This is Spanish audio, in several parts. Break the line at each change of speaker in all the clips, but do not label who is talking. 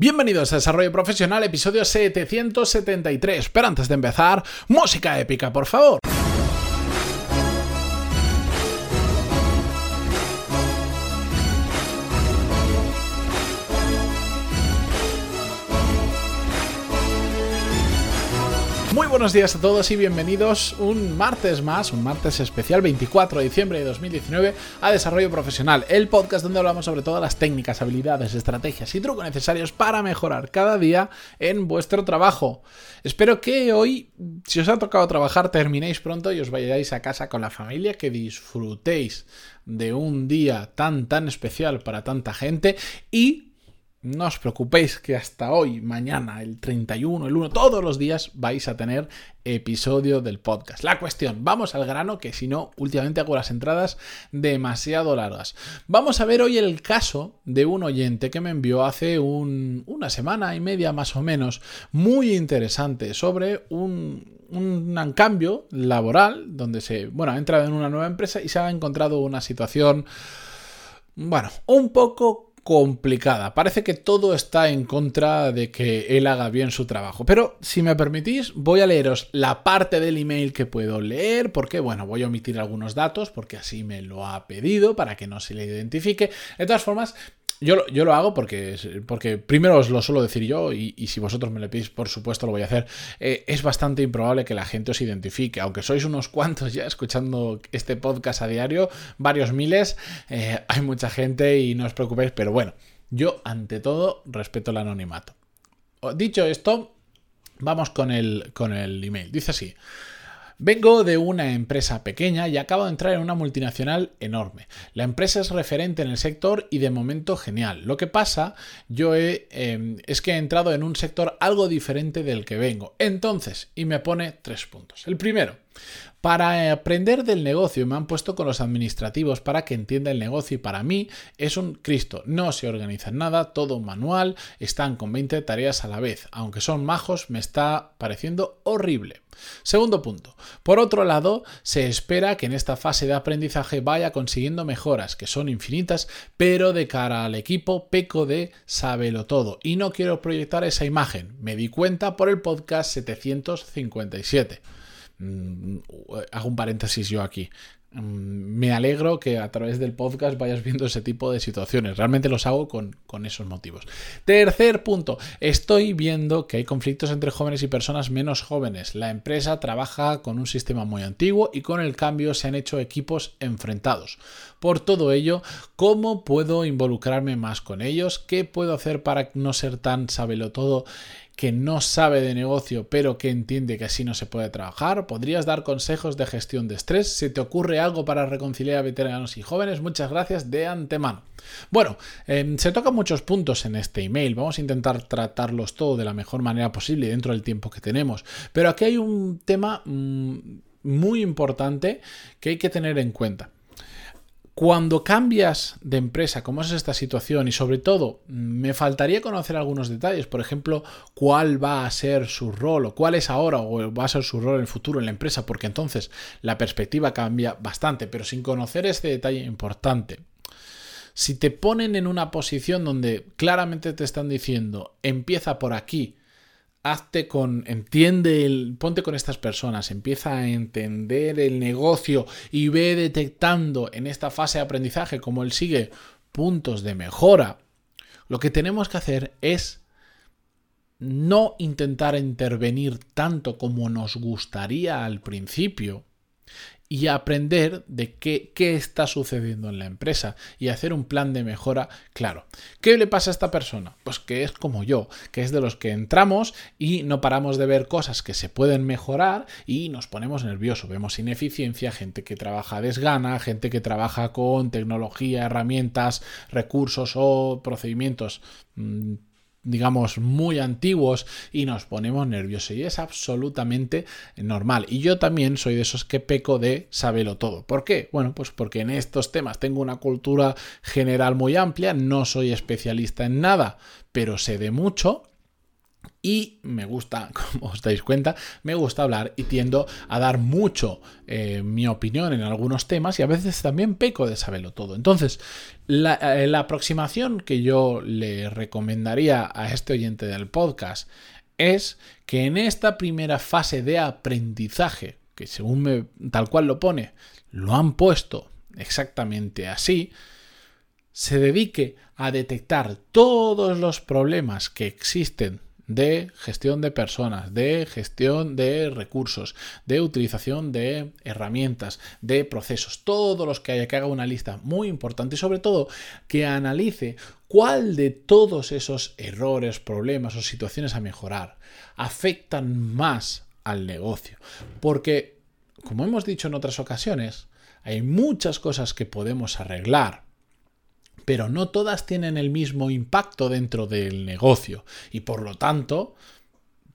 Bienvenidos a Desarrollo Profesional, episodio 773. Pero antes de empezar, música épica, por favor. Buenos días a todos y bienvenidos un martes más, un martes especial 24 de diciembre de 2019 a Desarrollo Profesional, el podcast donde hablamos sobre todas las técnicas, habilidades, estrategias y trucos necesarios para mejorar cada día en vuestro trabajo. Espero que hoy, si os ha tocado trabajar, terminéis pronto y os vayáis a casa con la familia, que disfrutéis de un día tan tan especial para tanta gente y no os preocupéis que hasta hoy, mañana, el 31, el 1, todos los días vais a tener episodio del podcast. La cuestión, vamos al grano, que si no, últimamente hago las entradas demasiado largas. Vamos a ver hoy el caso de un oyente que me envió hace una semana y media más o menos, muy interesante, sobre un, un cambio laboral, donde se, bueno, ha entrado en una nueva empresa y se ha encontrado una situación, bueno, un poco complicada. Parece que todo está en contra de que él haga bien su trabajo. Pero si me permitís, voy a leeros la parte del email que puedo leer, porque bueno, voy a omitir algunos datos, porque así me lo ha pedido para que no se le identifique. De todas formas, yo, lo hago porque, porque primero os lo suelo decir yo y, si vosotros me lo pedís, por supuesto lo voy a hacer. Eh, es bastante improbable que la gente os identifique, aunque sois unos cuantos ya escuchando este podcast a diario, varios miles, eh, hay mucha gente y no os preocupéis, pero bueno, yo ante todo respeto el anonimato. Dicho esto, vamos con el, con el email. Dice así. Vengo de una empresa pequeña y acabo de entrar en una multinacional enorme. La empresa es referente en el sector y de momento genial. Lo que pasa yo em, es que he entrado en un sector algo diferente del que vengo. Entonces, y me pone tres puntos. El primero, para aprender del negocio me han puesto con los administrativos para que entienda el negocio y para mí es un Cristo. No se organiza nada, todo manual, están con 20 tareas a la vez. Aunque son majos, me está pareciendo horrible. Segundo punto. Por otro lado, se espera que en esta fase de aprendizaje vaya consiguiendo mejoras, que son infinitas, pero de cara al equipo peco de sábelo todo. Y no quiero proyectar esa imagen. Me di cuenta por el podcast 757. Mm, hago un paréntesis yo aquí. Mm, me alegro que a través del podcast vayas viendo ese tipo de situaciones. Realmente los hago con, con, esos motivos. Tercer punto. Estoy viendo que hay conflictos entre jóvenes y personas menos jóvenes. La empresa trabaja con un sistema muy antiguo y con el cambio se han hecho equipos enfrentados. Por todo ello, ¿cómo puedo involucrarme más con ellos? ¿Qué puedo hacer para no ser tan sabelo todo que no sabe de negocio pero que entiende que así no se puede trabajar? ¿Podrías dar consejos de gestión de estrés? ¿Se te ocurre algo para reconciliar a veteranos y jóvenes? Muchas gracias de antemano. Bueno, em, se tocan muchos puntos en este email. Vamos a intentar tratarlos todo de la mejor manera posible dentro del tiempo que tenemos. Pero aquí hay un tema mm, muy importante que hay que tener en cuenta. Cuando cambias de empresa, ¿cómo es esta situación? Y sobre todo, me faltaría conocer algunos detalles. Por ejemplo, cuál va a ser su rol, o cuál es ahora, o va a ser su rol en el futuro en la empresa, porque entonces la perspectiva cambia bastante. Pero sin conocer este detalle importante, si te ponen en una posición donde claramente te están diciendo, empieza por aquí, hazte con, entiende, el, ponte con estas personas, empieza a entender el negocio y ve detectando en esta fase de aprendizaje, como él sigue, puntos de mejora. Lo que tenemos que hacer es no intentar intervenir tanto como nos gustaría al principio y aprender de qué, qué, está sucediendo en la empresa y hacer un plan de mejora claro. ¿Qué le pasa a esta persona? Pues que es como yo, que es de los que entramos y no paramos de ver cosas que se pueden mejorar y nos ponemos nerviosos. Vemos ineficiencia, gente que trabaja desgana, gente que trabaja con tecnología, herramientas, recursos o procedimientos mm, digamos, muy antiguos y nos ponemos nerviosos. Y es absolutamente normal. Y yo también soy de esos que peco de saberlo todo. ¿Por qué? Bueno, pues porque en estos temas tengo una cultura general muy amplia, no soy especialista en nada, pero sé de mucho Y me gusta, como os dais cuenta, me gusta hablar y tiendo a dar mucho eh, mi opinión en algunos temas y a veces también peco de saberlo todo. Entonces, la, eh, la aproximación que yo le recomendaría a este oyente del podcast es que en esta primera fase de aprendizaje, que según me, tal cual lo pone, lo han puesto exactamente así, se dedique a detectar todos los problemas que existen de gestión de personas, de gestión de recursos, de utilización de herramientas, de procesos, todos los que haya, que haga una lista muy importante y sobre todo que analice cuál de todos esos errores, problemas o situaciones a mejorar afectan más al negocio. Porque, como hemos dicho en otras ocasiones, hay muchas cosas que podemos arreglar pero no todas tienen el mismo impacto dentro del negocio. Y por lo tanto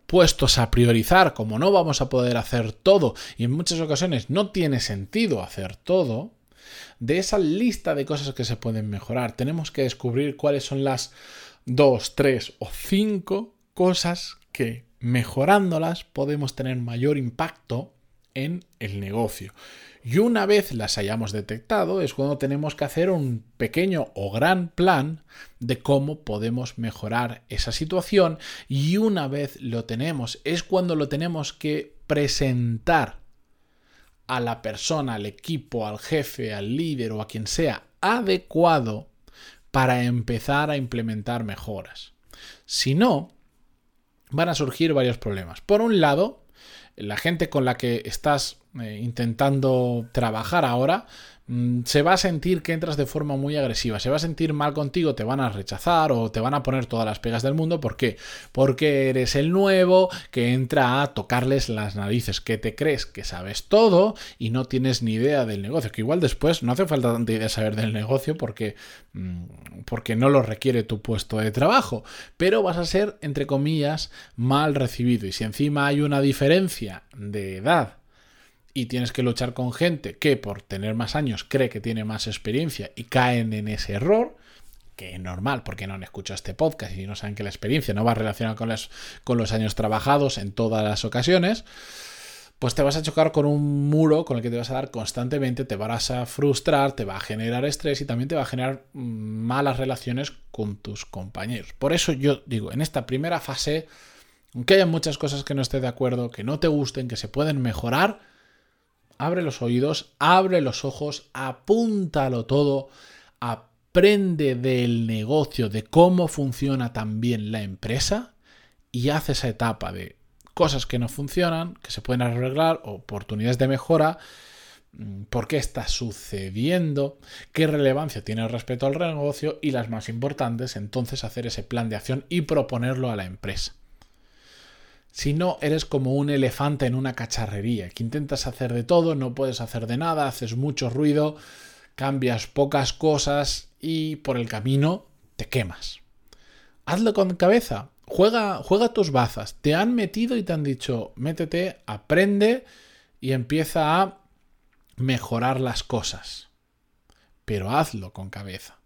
puestos a priorizar, como no vamos a poder hacer todo y en muchas ocasiones no tiene sentido hacer todo, de esa lista de cosas que se pueden mejorar, tenemos que descubrir cuáles son las dos, tres o cinco cosas que mejorándolas podemos tener mayor impacto en el negocio. Y una vez las hayamos detectado es cuando tenemos que hacer un pequeño o gran plan de cómo podemos mejorar esa situación y una vez lo tenemos es cuando lo tenemos que presentar a la persona, al equipo, al jefe, al líder o a quien sea adecuado para empezar a implementar mejoras. Si no, van a surgir varios problemas. Por un lado, la gente con la que estás eh, intentando trabajar ahora, se va a sentir que entras de forma muy agresiva, se va a sentir mal contigo, te van a rechazar o te van a poner todas las pegas del mundo. ¿Por qué? Porque eres el nuevo que entra a tocarles las narices, que te crees que sabes todo y no tienes ni idea del negocio. Que igual después no hace falta tanta idea saber del negocio porque, mm, porque no lo requiere tu puesto de trabajo, pero vas a ser, entre comillas, mal recibido. Y si encima hay una diferencia de edad, y tienes que luchar con gente que por tener más años cree que tiene más experiencia y caen en ese error, que es normal porque no han escuchado este podcast y no saben que la experiencia no va relacionada con, con los años trabajados en todas las ocasiones, pues te vas a chocar con un muro con el que te vas a dar constantemente, te vas a frustrar, te va a generar estrés y también te va a generar malas relaciones con tus compañeros. Por eso yo digo, en esta primera fase, aunque haya muchas cosas que no esté de acuerdo, que no te gusten, que se pueden mejorar, abre los oídos, abre los ojos, apúntalo todo, aprende del negocio, de cómo funciona también la empresa y haz esa etapa de cosas que no funcionan, que se pueden arreglar, oportunidades de mejora, mm, por qué está sucediendo, qué relevancia tiene respecto al negocio y las más importantes, entonces hacer ese plan de acción y proponerlo a la empresa. Si no, eres como un elefante en una cacharrería, que intentas hacer de todo, no puedes hacer de nada, haces mucho ruido, cambias pocas cosas y por el camino te quemas. Hazlo con cabeza, juega, juega tus bazas. Te han metido y te han dicho, métete, aprende y empieza a mejorar las cosas. Pero hazlo con cabeza.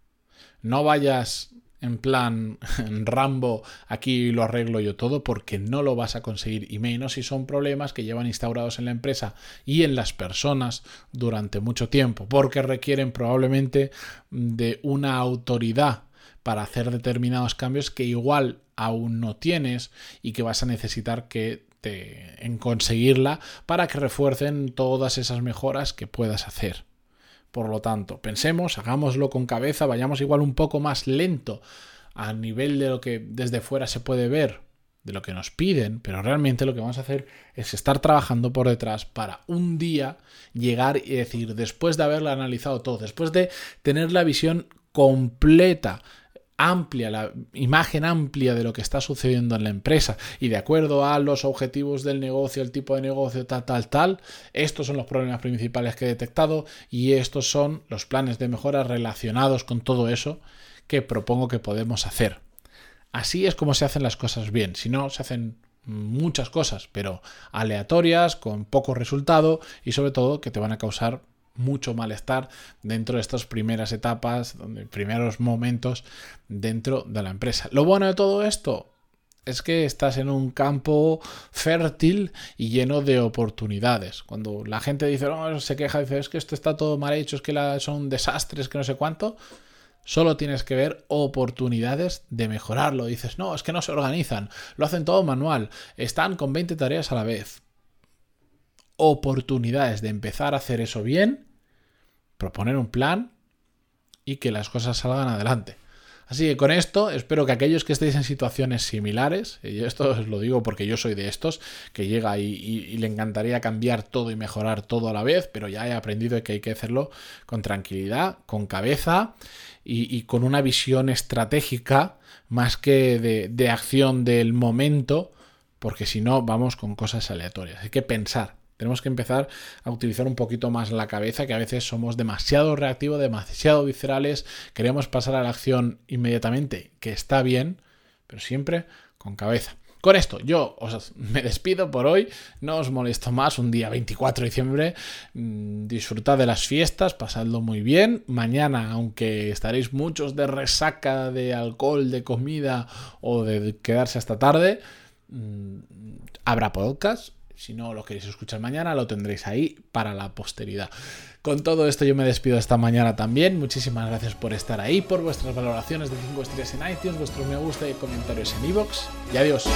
No vayas en plan Rambo, aquí lo arreglo yo todo, porque no lo vas a conseguir, y menos si son problemas que llevan instaurados en la empresa y en las personas durante mucho tiempo, porque requieren probablemente de una autoridad para hacer determinados cambios que igual aún no tienes y que vas a necesitar que te, en conseguirla para que refuercen todas esas mejoras que puedas hacer. Por lo tanto, pensemos, hagámoslo con cabeza, vayamos igual un poco más lento a nivel de lo que desde fuera se puede ver, de lo que nos piden, pero realmente lo que vamos a hacer es estar trabajando por detrás para un día llegar y decir, después de haberlo analizado todo, después de tener la visión completa amplia, la imagen amplia de lo que está sucediendo en la empresa y de acuerdo a los objetivos del negocio, el tipo de negocio, tal, tal, tal, estos son los problemas principales que he detectado y estos son los planes de mejora relacionados con todo eso que propongo que podemos hacer. Así es como se hacen las cosas bien, si no se hacen muchas cosas, pero aleatorias, con poco resultado y sobre todo que te van a causar mucho malestar dentro de estas primeras etapas, primeros momentos dentro de la empresa. Lo bueno de todo esto es que estás en un campo fértil y lleno de oportunidades. Cuando la gente dice, no, se queja, dice, es que esto está todo mal hecho, es que son desastres, que no sé cuánto, solo tienes que ver oportunidades de mejorarlo. Dices, no, es que no se organizan, lo hacen todo manual, están con 20 tareas a la vez. Oportunidades de empezar a hacer eso bien, proponer un plan y que las cosas salgan adelante. Así que con esto espero que aquellos que estéis en situaciones similares, y esto os lo digo porque yo soy de estos, que llega y, le encantaría cambiar todo y mejorar todo a la vez, pero ya he aprendido que hay que hacerlo con tranquilidad, con cabeza y, con una visión estratégica más que de, de acción del momento, porque si no vamos con cosas aleatorias. Hay que pensar, tenemos que empezar a utilizar un poquito más la cabeza, que a veces somos demasiado reactivos, demasiado viscerales, queremos pasar a la acción inmediatamente, que está bien, pero siempre con cabeza. Con esto, yo os me despido por hoy. No os molesto más. Un día 24 de diciembre. Mm, disfrutad de las fiestas, pasadlo muy bien. Mañana, aunque estaréis muchos de resaca de alcohol, de comida o de quedarse hasta tarde, mm, habrá podcast si no lo queréis escuchar mañana, lo tendréis ahí para la posteridad. Con todo esto yo me despido esta mañana también. Muchísimas gracias por estar ahí, por vuestras valoraciones de 5 estrellas en iTunes, vuestros me gusta y comentarios en iVoox. Y adiós.